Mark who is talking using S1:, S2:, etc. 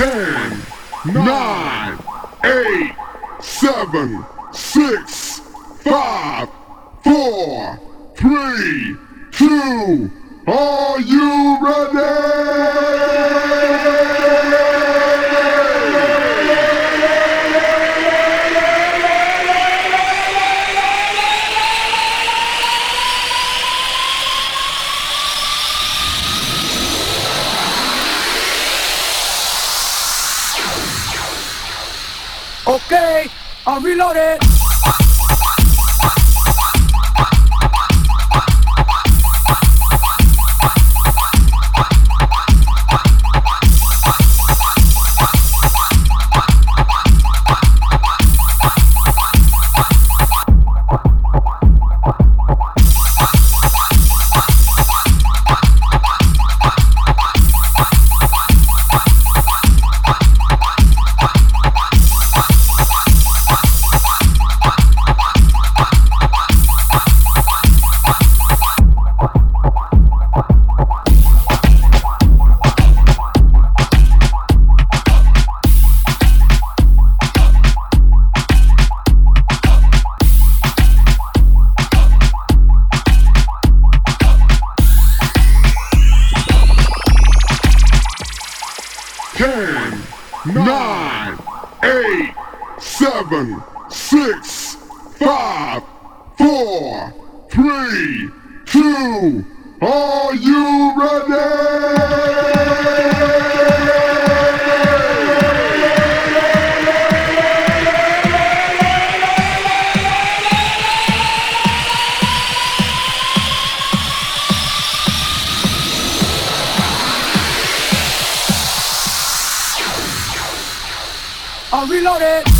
S1: Ten, nine, eight, seven, six, five, four, three, two. Are you
S2: Okay, I'm reloaded.
S1: Ten, nine, eight, seven, six, five, four, three, two. Are you
S2: I'm reloaded.